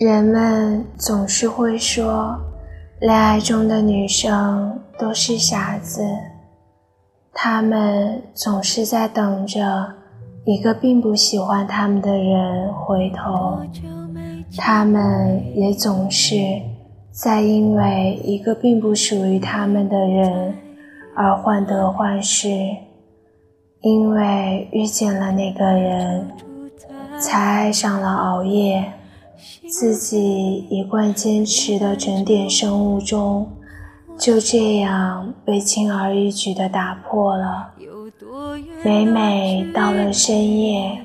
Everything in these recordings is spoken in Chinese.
人们总是会说，恋爱中的女生都是傻子，她们总是在等着一个并不喜欢她们的人回头，她们也总是在因为一个并不属于她们的人而患得患失，因为遇见了那个人，才爱上了熬夜。自己一贯坚持的整点生物钟，就这样被轻而易举地打破了。每每到了深夜，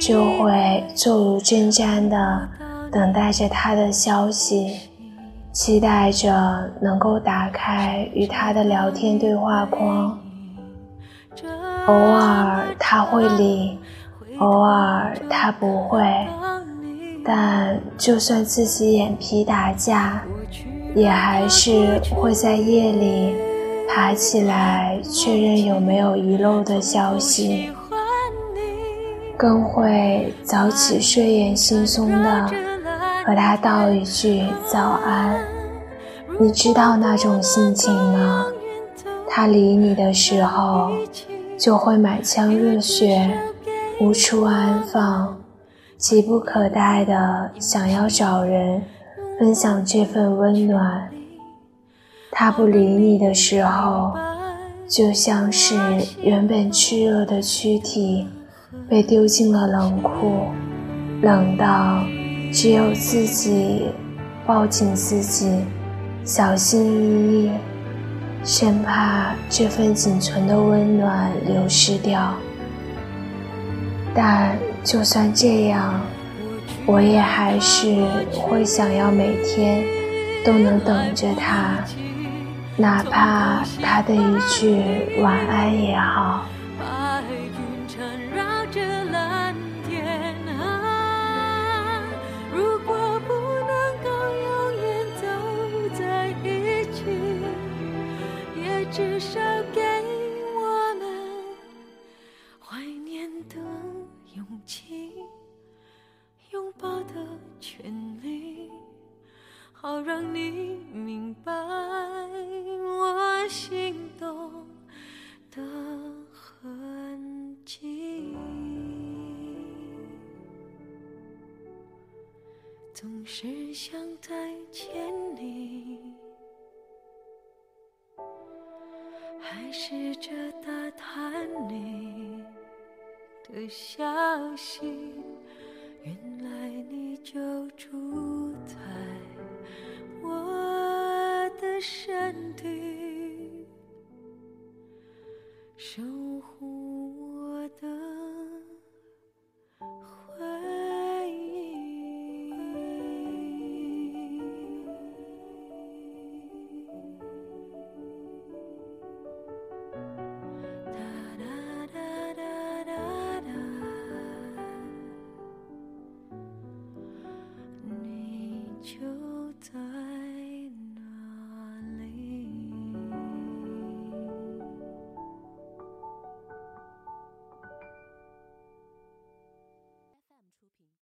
就会坐如针毡地等待着他的消息，期待着能够打开与他的聊天对话框。偶尔他会理，偶尔他不会。但就算自己眼皮打架，也还是会在夜里爬起来确认有没有遗漏的消息，更会早起睡眼惺忪的和他道一句早安。你知道那种心情吗？他理你的时候，就会满腔热血无处安放。急不可待的想要找人分享这份温暖。他不理你的时候，就像是原本炽热的躯体被丢进了冷库，冷到只有自己抱紧自己，小心翼翼，生怕这份仅存的温暖流失掉。但。就算这样，我也还是会想要每天都能等着他，哪怕他的一句晚安也好。紧拥抱的权利好让你明白我心动的痕迹，总是想再见你，还试着打探的消息，原来你就住在。我的身体，守护就。